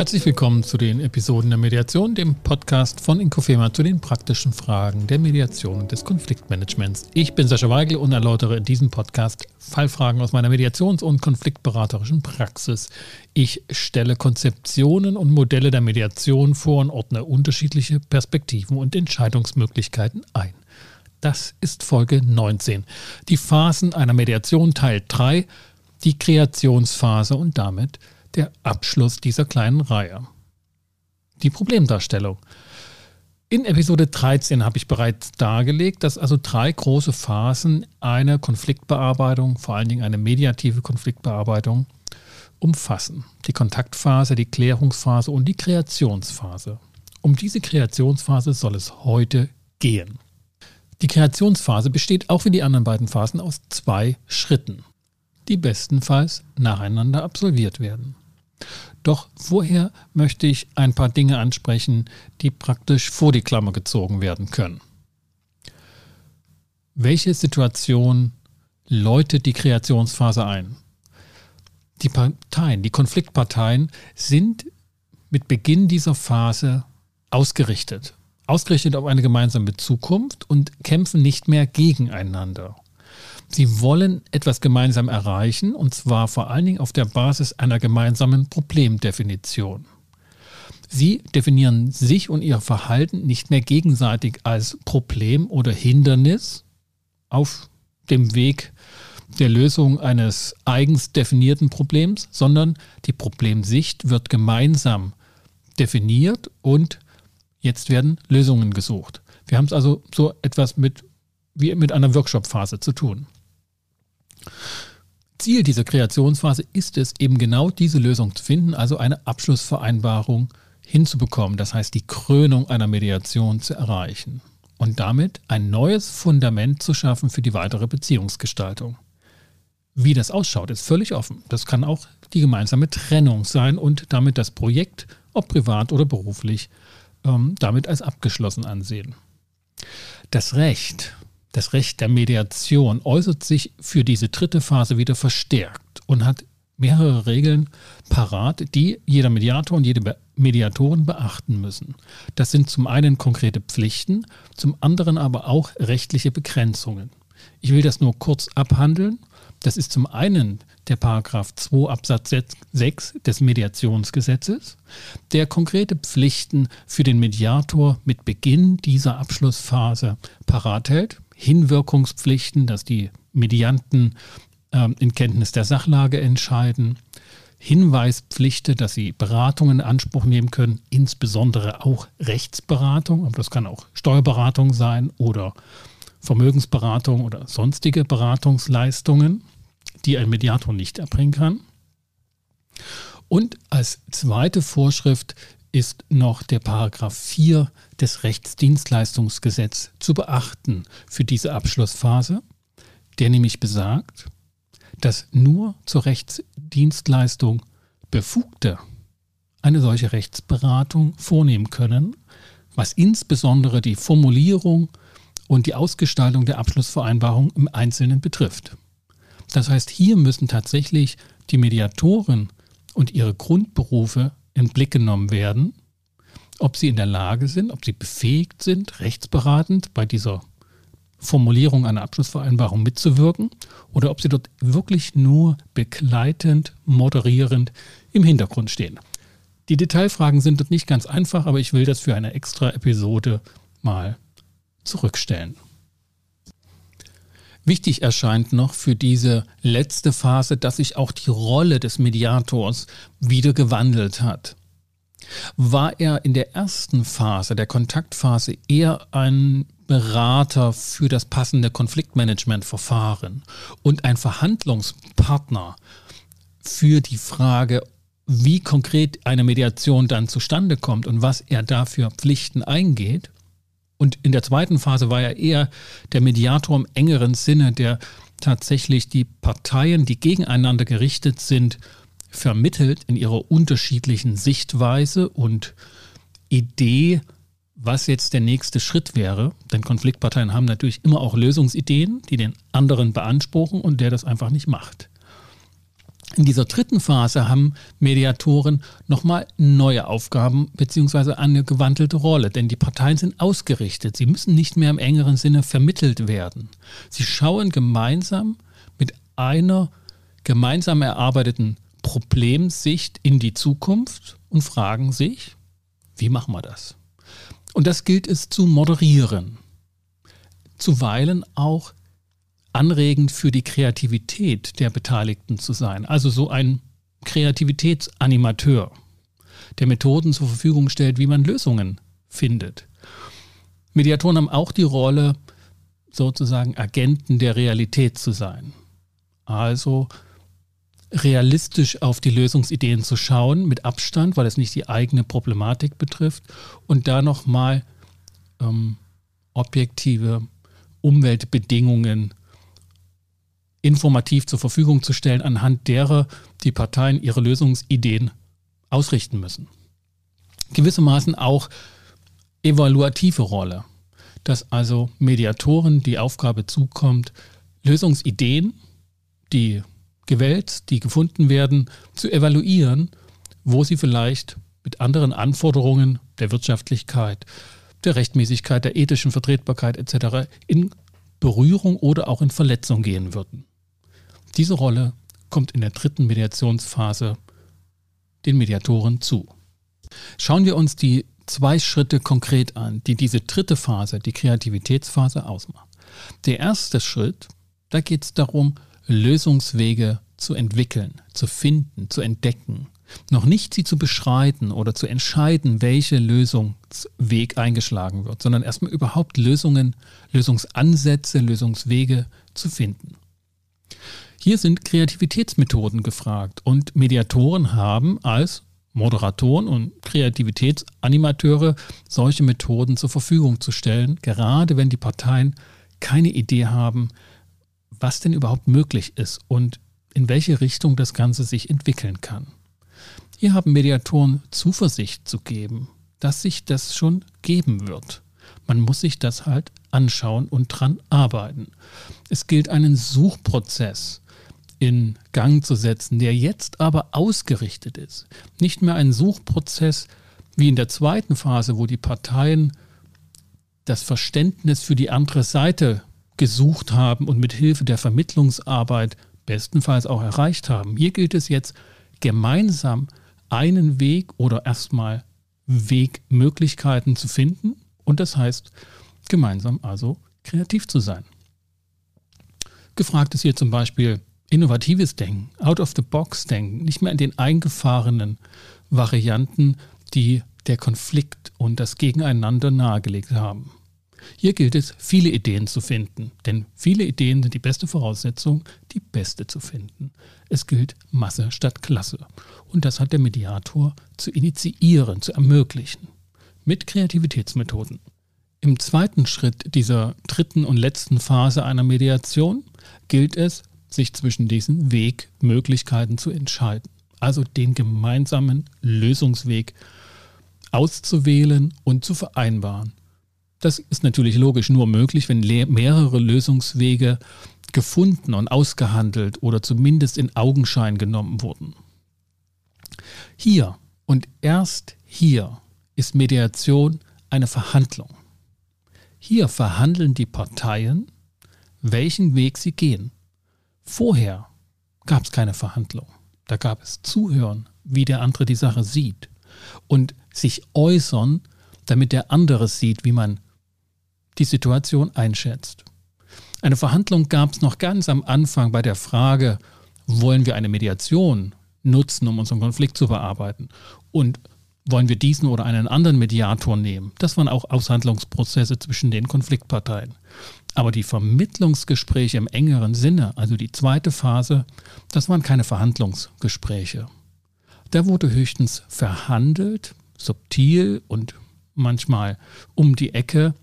Herzlich willkommen zu den Episoden der Mediation, dem Podcast von Inkofema zu den praktischen Fragen der Mediation und des Konfliktmanagements. Ich bin Sascha Weigel und erläutere in diesem Podcast Fallfragen aus meiner Mediations- und konfliktberaterischen Praxis. Ich stelle Konzeptionen und Modelle der Mediation vor und ordne unterschiedliche Perspektiven und Entscheidungsmöglichkeiten ein. Das ist Folge 19. Die Phasen einer Mediation Teil 3, die Kreationsphase und damit der Abschluss dieser kleinen Reihe. Die Problemdarstellung. In Episode 13 habe ich bereits dargelegt, dass also drei große Phasen eine Konfliktbearbeitung, vor allen Dingen eine mediative Konfliktbearbeitung, umfassen. Die Kontaktphase, die Klärungsphase und die Kreationsphase. Um diese Kreationsphase soll es heute gehen. Die Kreationsphase besteht auch wie die anderen beiden Phasen aus zwei Schritten, die bestenfalls nacheinander absolviert werden. Doch vorher möchte ich ein paar Dinge ansprechen, die praktisch vor die Klammer gezogen werden können. Welche Situation läutet die Kreationsphase ein? Die Parteien, die Konfliktparteien sind mit Beginn dieser Phase ausgerichtet. Ausgerichtet auf eine gemeinsame Zukunft und kämpfen nicht mehr gegeneinander. Sie wollen etwas gemeinsam erreichen, und zwar vor allen Dingen auf der Basis einer gemeinsamen Problemdefinition. Sie definieren sich und ihr Verhalten nicht mehr gegenseitig als Problem oder Hindernis auf dem Weg der Lösung eines eigens definierten Problems, sondern die Problemsicht wird gemeinsam definiert und jetzt werden Lösungen gesucht. Wir haben es also so etwas mit wie mit einer Workshop-Phase zu tun. Ziel dieser Kreationsphase ist es, eben genau diese Lösung zu finden, also eine Abschlussvereinbarung hinzubekommen, das heißt die Krönung einer Mediation zu erreichen und damit ein neues Fundament zu schaffen für die weitere Beziehungsgestaltung. Wie das ausschaut, ist völlig offen. Das kann auch die gemeinsame Trennung sein und damit das Projekt, ob privat oder beruflich, ähm, damit als abgeschlossen ansehen. Das Recht, das Recht der Mediation äußert sich für diese dritte Phase wieder verstärkt und hat mehrere Regeln parat, die jeder Mediator und jede Mediatorin beachten müssen. Das sind zum einen konkrete Pflichten, zum anderen aber auch rechtliche Begrenzungen. Ich will das nur kurz abhandeln. Das ist zum einen der Paragraph 2 Absatz 6 des Mediationsgesetzes, der konkrete Pflichten für den Mediator mit Beginn dieser Abschlussphase parat hält. Hinwirkungspflichten, dass die Medianten äh, in Kenntnis der Sachlage entscheiden. Hinweispflichten, dass sie Beratungen in Anspruch nehmen können, insbesondere auch Rechtsberatung, aber das kann auch Steuerberatung sein oder Vermögensberatung oder sonstige Beratungsleistungen, die ein Mediator nicht erbringen kann. Und als zweite Vorschrift ist noch der Paragraph 4 des Rechtsdienstleistungsgesetzes zu beachten für diese Abschlussphase, der nämlich besagt, dass nur zur Rechtsdienstleistung Befugte eine solche Rechtsberatung vornehmen können, was insbesondere die Formulierung und die Ausgestaltung der Abschlussvereinbarung im Einzelnen betrifft. Das heißt, hier müssen tatsächlich die Mediatoren und ihre Grundberufe in Blick genommen werden, ob sie in der Lage sind, ob sie befähigt sind, rechtsberatend bei dieser Formulierung einer Abschlussvereinbarung mitzuwirken oder ob sie dort wirklich nur begleitend, moderierend im Hintergrund stehen. Die Detailfragen sind dort nicht ganz einfach, aber ich will das für eine extra Episode mal zurückstellen. Wichtig erscheint noch für diese letzte Phase, dass sich auch die Rolle des Mediators wieder gewandelt hat. War er in der ersten Phase, der Kontaktphase, eher ein Berater für das passende Konfliktmanagementverfahren und ein Verhandlungspartner für die Frage, wie konkret eine Mediation dann zustande kommt und was er dafür Pflichten eingeht, und in der zweiten Phase war er eher der Mediator im engeren Sinne, der tatsächlich die Parteien, die gegeneinander gerichtet sind, vermittelt in ihrer unterschiedlichen Sichtweise und Idee, was jetzt der nächste Schritt wäre. Denn Konfliktparteien haben natürlich immer auch Lösungsideen, die den anderen beanspruchen und der das einfach nicht macht. In dieser dritten Phase haben Mediatoren nochmal neue Aufgaben bzw. eine gewandelte Rolle, denn die Parteien sind ausgerichtet. Sie müssen nicht mehr im engeren Sinne vermittelt werden. Sie schauen gemeinsam mit einer gemeinsam erarbeiteten Problemsicht in die Zukunft und fragen sich, wie machen wir das? Und das gilt es zu moderieren. Zuweilen auch anregend für die Kreativität der Beteiligten zu sein. Also so ein Kreativitätsanimateur, der Methoden zur Verfügung stellt, wie man Lösungen findet. Mediatoren haben auch die Rolle, sozusagen Agenten der Realität zu sein. Also realistisch auf die Lösungsideen zu schauen, mit Abstand, weil es nicht die eigene Problematik betrifft, und da nochmal ähm, objektive Umweltbedingungen informativ zur Verfügung zu stellen, anhand derer die Parteien ihre Lösungsideen ausrichten müssen. Gewissermaßen auch evaluative Rolle, dass also Mediatoren die Aufgabe zukommt, Lösungsideen, die gewählt, die gefunden werden, zu evaluieren, wo sie vielleicht mit anderen Anforderungen der Wirtschaftlichkeit, der Rechtmäßigkeit, der ethischen Vertretbarkeit etc. in Berührung oder auch in Verletzung gehen würden. Diese Rolle kommt in der dritten Mediationsphase den Mediatoren zu. Schauen wir uns die zwei Schritte konkret an, die diese dritte Phase, die Kreativitätsphase, ausmacht. Der erste Schritt, da geht es darum, Lösungswege zu entwickeln, zu finden, zu entdecken. Noch nicht sie zu beschreiten oder zu entscheiden, welche Lösungsweg eingeschlagen wird, sondern erstmal überhaupt Lösungen, Lösungsansätze, Lösungswege zu finden. Hier sind Kreativitätsmethoden gefragt und Mediatoren haben als Moderatoren und Kreativitätsanimateure solche Methoden zur Verfügung zu stellen, gerade wenn die Parteien keine Idee haben, was denn überhaupt möglich ist und in welche Richtung das Ganze sich entwickeln kann. Hier haben Mediatoren Zuversicht zu geben, dass sich das schon geben wird. Man muss sich das halt anschauen und dran arbeiten. Es gilt einen Suchprozess in Gang zu setzen, der jetzt aber ausgerichtet ist. Nicht mehr ein Suchprozess wie in der zweiten Phase, wo die Parteien das Verständnis für die andere Seite gesucht haben und mit Hilfe der Vermittlungsarbeit bestenfalls auch erreicht haben. Hier gilt es jetzt gemeinsam einen Weg oder erstmal Wegmöglichkeiten zu finden und das heißt gemeinsam also kreativ zu sein. Gefragt ist hier zum Beispiel, innovatives Denken, out-of-the-box-Denken, nicht mehr in den eingefahrenen Varianten, die der Konflikt und das Gegeneinander nahegelegt haben. Hier gilt es, viele Ideen zu finden, denn viele Ideen sind die beste Voraussetzung, die beste zu finden. Es gilt Masse statt Klasse. Und das hat der Mediator zu initiieren, zu ermöglichen. Mit Kreativitätsmethoden. Im zweiten Schritt dieser dritten und letzten Phase einer Mediation gilt es, sich zwischen diesen Wegmöglichkeiten zu entscheiden. Also den gemeinsamen Lösungsweg auszuwählen und zu vereinbaren. Das ist natürlich logisch nur möglich, wenn mehrere Lösungswege gefunden und ausgehandelt oder zumindest in Augenschein genommen wurden. Hier und erst hier ist Mediation eine Verhandlung. Hier verhandeln die Parteien, welchen Weg sie gehen. Vorher gab es keine Verhandlung. Da gab es Zuhören, wie der andere die Sache sieht und sich äußern, damit der andere sieht, wie man die Situation einschätzt. Eine Verhandlung gab es noch ganz am Anfang bei der Frage, wollen wir eine Mediation nutzen, um unseren Konflikt zu bearbeiten? Und wollen wir diesen oder einen anderen Mediator nehmen? Das waren auch Aushandlungsprozesse zwischen den Konfliktparteien. Aber die Vermittlungsgespräche im engeren Sinne, also die zweite Phase, das waren keine Verhandlungsgespräche. Da wurde höchstens verhandelt, subtil und manchmal um die Ecke,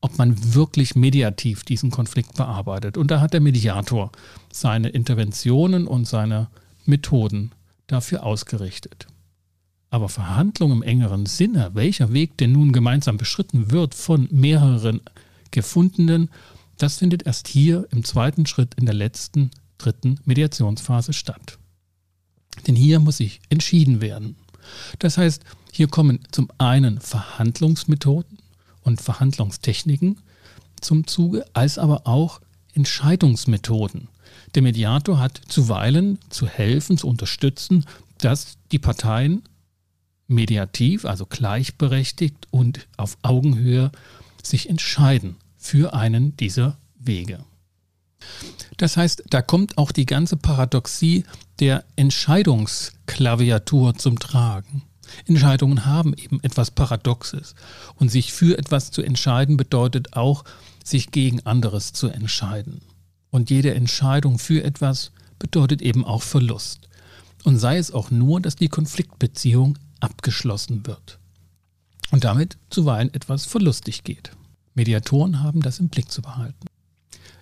ob man wirklich mediativ diesen Konflikt bearbeitet. Und da hat der Mediator seine Interventionen und seine Methoden dafür ausgerichtet. Aber Verhandlungen im engeren Sinne, welcher Weg denn nun gemeinsam beschritten wird von mehreren gefundenen, das findet erst hier im zweiten Schritt in der letzten, dritten Mediationsphase statt. Denn hier muss sich entschieden werden. Das heißt, hier kommen zum einen Verhandlungsmethoden und Verhandlungstechniken zum Zuge, als aber auch Entscheidungsmethoden. Der Mediator hat zuweilen zu helfen, zu unterstützen, dass die Parteien mediativ, also gleichberechtigt und auf Augenhöhe sich entscheiden für einen dieser Wege. Das heißt, da kommt auch die ganze Paradoxie der Entscheidungsklaviatur zum Tragen. Entscheidungen haben eben etwas Paradoxes. Und sich für etwas zu entscheiden bedeutet auch, sich gegen anderes zu entscheiden. Und jede Entscheidung für etwas bedeutet eben auch Verlust. Und sei es auch nur, dass die Konfliktbeziehung abgeschlossen wird. Und damit zuweilen etwas verlustig geht. Mediatoren haben das im Blick zu behalten.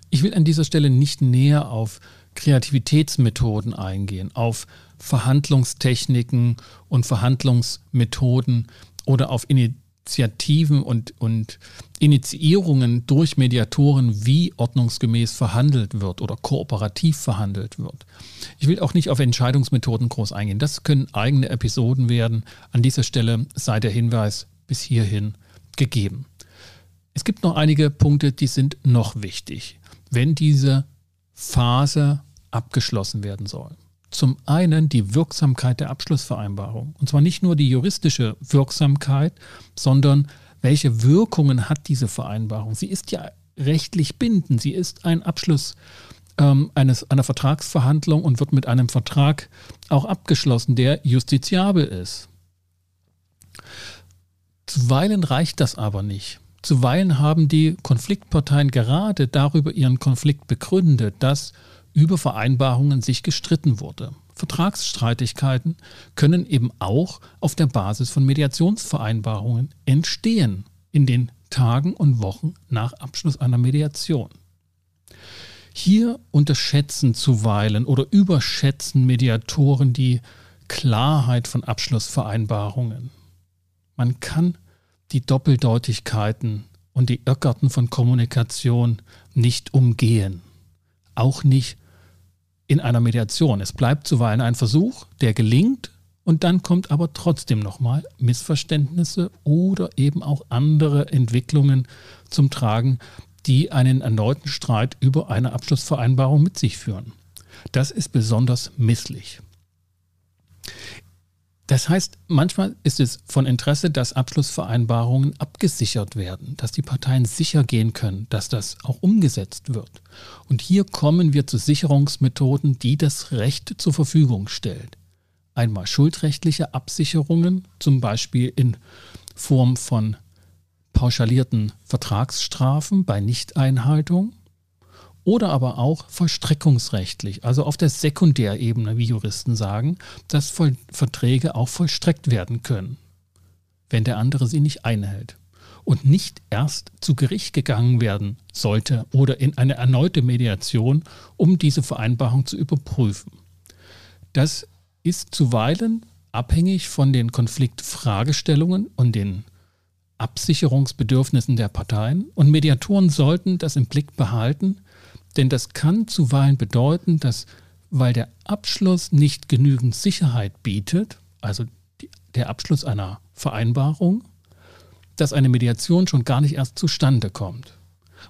Ich will an dieser Stelle nicht näher auf Kreativitätsmethoden eingehen, auf Verhandlungstechniken und Verhandlungsmethoden oder auf Initiativen und, und Initiierungen durch Mediatoren, wie ordnungsgemäß verhandelt wird oder kooperativ verhandelt wird. Ich will auch nicht auf Entscheidungsmethoden groß eingehen. Das können eigene Episoden werden. An dieser Stelle sei der Hinweis bis hierhin gegeben. Es gibt noch einige Punkte, die sind noch wichtig, wenn diese Phase abgeschlossen werden soll. Zum einen die Wirksamkeit der Abschlussvereinbarung. Und zwar nicht nur die juristische Wirksamkeit, sondern welche Wirkungen hat diese Vereinbarung? Sie ist ja rechtlich bindend. Sie ist ein Abschluss ähm, eines, einer Vertragsverhandlung und wird mit einem Vertrag auch abgeschlossen, der justiziabel ist. Zuweilen reicht das aber nicht. Zuweilen haben die Konfliktparteien gerade darüber ihren Konflikt begründet, dass über Vereinbarungen sich gestritten wurde. Vertragsstreitigkeiten können eben auch auf der Basis von Mediationsvereinbarungen entstehen in den Tagen und Wochen nach Abschluss einer Mediation. Hier unterschätzen zuweilen oder überschätzen Mediatoren die Klarheit von Abschlussvereinbarungen. Man kann die Doppeldeutigkeiten und die Irrgarten von Kommunikation nicht umgehen. Auch nicht in einer Mediation. Es bleibt zuweilen ein Versuch, der gelingt und dann kommt aber trotzdem nochmal Missverständnisse oder eben auch andere Entwicklungen zum Tragen, die einen erneuten Streit über eine Abschlussvereinbarung mit sich führen. Das ist besonders misslich. Das heißt, manchmal ist es von Interesse, dass Abschlussvereinbarungen abgesichert werden, dass die Parteien sicher gehen können, dass das auch umgesetzt wird. Und hier kommen wir zu Sicherungsmethoden, die das Recht zur Verfügung stellt. Einmal schuldrechtliche Absicherungen, zum Beispiel in Form von pauschalierten Vertragsstrafen bei Nichteinhaltung oder aber auch vollstreckungsrechtlich, also auf der Sekundärebene, wie Juristen sagen, dass Verträge auch vollstreckt werden können, wenn der andere sie nicht einhält und nicht erst zu Gericht gegangen werden sollte oder in eine erneute Mediation, um diese Vereinbarung zu überprüfen. Das ist zuweilen abhängig von den Konfliktfragestellungen und den Absicherungsbedürfnissen der Parteien und Mediatoren sollten das im Blick behalten, denn das kann zuweilen bedeuten, dass, weil der Abschluss nicht genügend Sicherheit bietet, also die, der Abschluss einer Vereinbarung, dass eine Mediation schon gar nicht erst zustande kommt,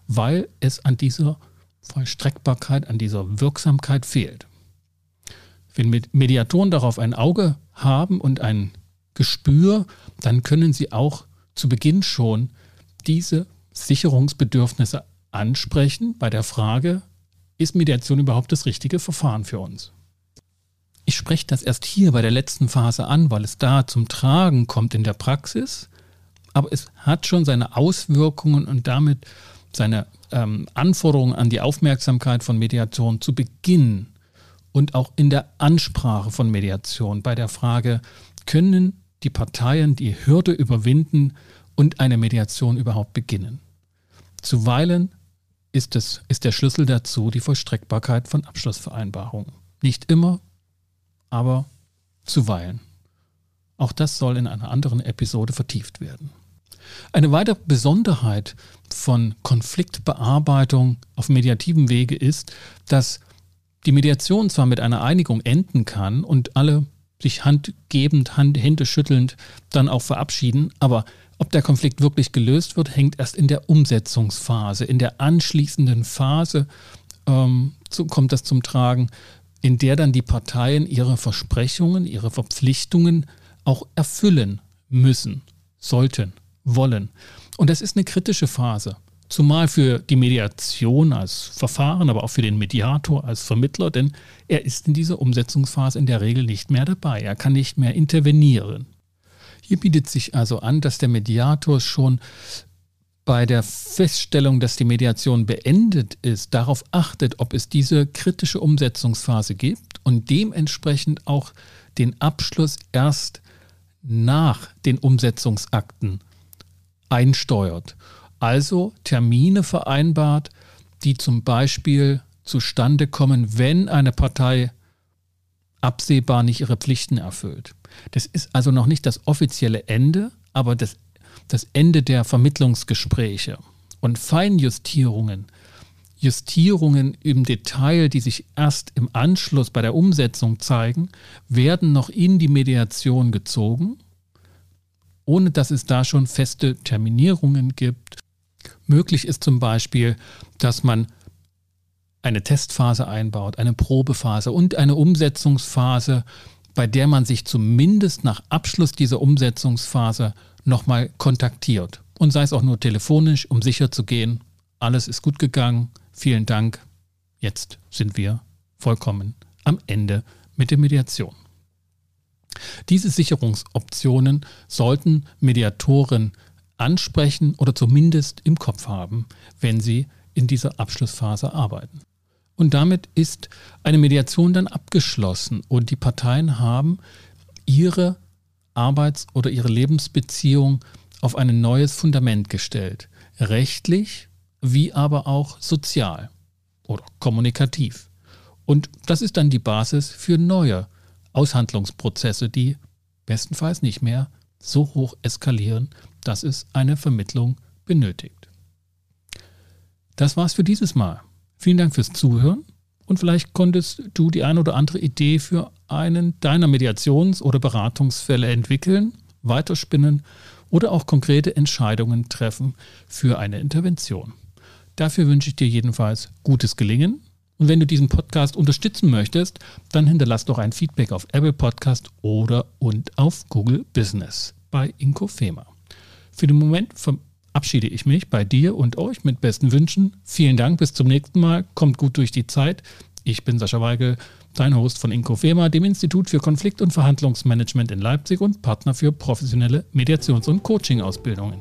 weil es an dieser Vollstreckbarkeit, an dieser Wirksamkeit fehlt. Wenn Mediatoren darauf ein Auge haben und ein Gespür, dann können sie auch zu Beginn schon diese Sicherungsbedürfnisse ansprechen bei der Frage, ist Mediation überhaupt das richtige Verfahren für uns? Ich spreche das erst hier bei der letzten Phase an, weil es da zum Tragen kommt in der Praxis, aber es hat schon seine Auswirkungen und damit seine ähm, Anforderungen an die Aufmerksamkeit von Mediation zu Beginn und auch in der Ansprache von Mediation bei der Frage, können die Parteien die Hürde überwinden und eine Mediation überhaupt beginnen? Zuweilen ist, es, ist der Schlüssel dazu die Vollstreckbarkeit von Abschlussvereinbarungen. Nicht immer, aber zuweilen. Auch das soll in einer anderen Episode vertieft werden. Eine weitere Besonderheit von Konfliktbearbeitung auf mediativem Wege ist, dass die Mediation zwar mit einer Einigung enden kann und alle sich handgebend, Hand, Hände schüttelnd dann auch verabschieden, aber ob der Konflikt wirklich gelöst wird, hängt erst in der Umsetzungsphase. In der anschließenden Phase ähm, so kommt das zum Tragen, in der dann die Parteien ihre Versprechungen, ihre Verpflichtungen auch erfüllen müssen, sollten, wollen. Und das ist eine kritische Phase. Zumal für die Mediation als Verfahren, aber auch für den Mediator als Vermittler, denn er ist in dieser Umsetzungsphase in der Regel nicht mehr dabei. Er kann nicht mehr intervenieren. Hier bietet sich also an, dass der Mediator schon bei der Feststellung, dass die Mediation beendet ist, darauf achtet, ob es diese kritische Umsetzungsphase gibt und dementsprechend auch den Abschluss erst nach den Umsetzungsakten einsteuert. Also Termine vereinbart, die zum Beispiel zustande kommen, wenn eine Partei absehbar nicht ihre Pflichten erfüllt. Das ist also noch nicht das offizielle Ende, aber das, das Ende der Vermittlungsgespräche und Feinjustierungen, Justierungen im Detail, die sich erst im Anschluss bei der Umsetzung zeigen, werden noch in die Mediation gezogen, ohne dass es da schon feste Terminierungen gibt. Möglich ist zum Beispiel, dass man eine Testphase einbaut, eine Probephase und eine Umsetzungsphase, bei der man sich zumindest nach Abschluss dieser Umsetzungsphase nochmal kontaktiert. Und sei es auch nur telefonisch, um sicher zu gehen, alles ist gut gegangen, vielen Dank, jetzt sind wir vollkommen am Ende mit der Mediation. Diese Sicherungsoptionen sollten Mediatoren ansprechen oder zumindest im Kopf haben, wenn sie in dieser Abschlussphase arbeiten. Und damit ist eine Mediation dann abgeschlossen und die Parteien haben ihre Arbeits- oder ihre Lebensbeziehung auf ein neues Fundament gestellt. Rechtlich wie aber auch sozial oder kommunikativ. Und das ist dann die Basis für neue Aushandlungsprozesse, die bestenfalls nicht mehr so hoch eskalieren, dass es eine Vermittlung benötigt. Das war's für dieses Mal. Vielen Dank fürs Zuhören und vielleicht konntest du die ein oder andere Idee für einen deiner Mediations- oder Beratungsfälle entwickeln, weiterspinnen oder auch konkrete Entscheidungen treffen für eine Intervention. Dafür wünsche ich dir jedenfalls gutes Gelingen. Und wenn du diesen Podcast unterstützen möchtest, dann hinterlass doch ein Feedback auf Apple Podcast oder und auf Google Business bei Inkofema. Für den Moment verabschiede ich mich bei dir und euch mit besten Wünschen. Vielen Dank, bis zum nächsten Mal. Kommt gut durch die Zeit. Ich bin Sascha Weigel, dein Host von Inkofema, dem Institut für Konflikt- und Verhandlungsmanagement in Leipzig und Partner für professionelle Mediations- und Coaching-Ausbildungen.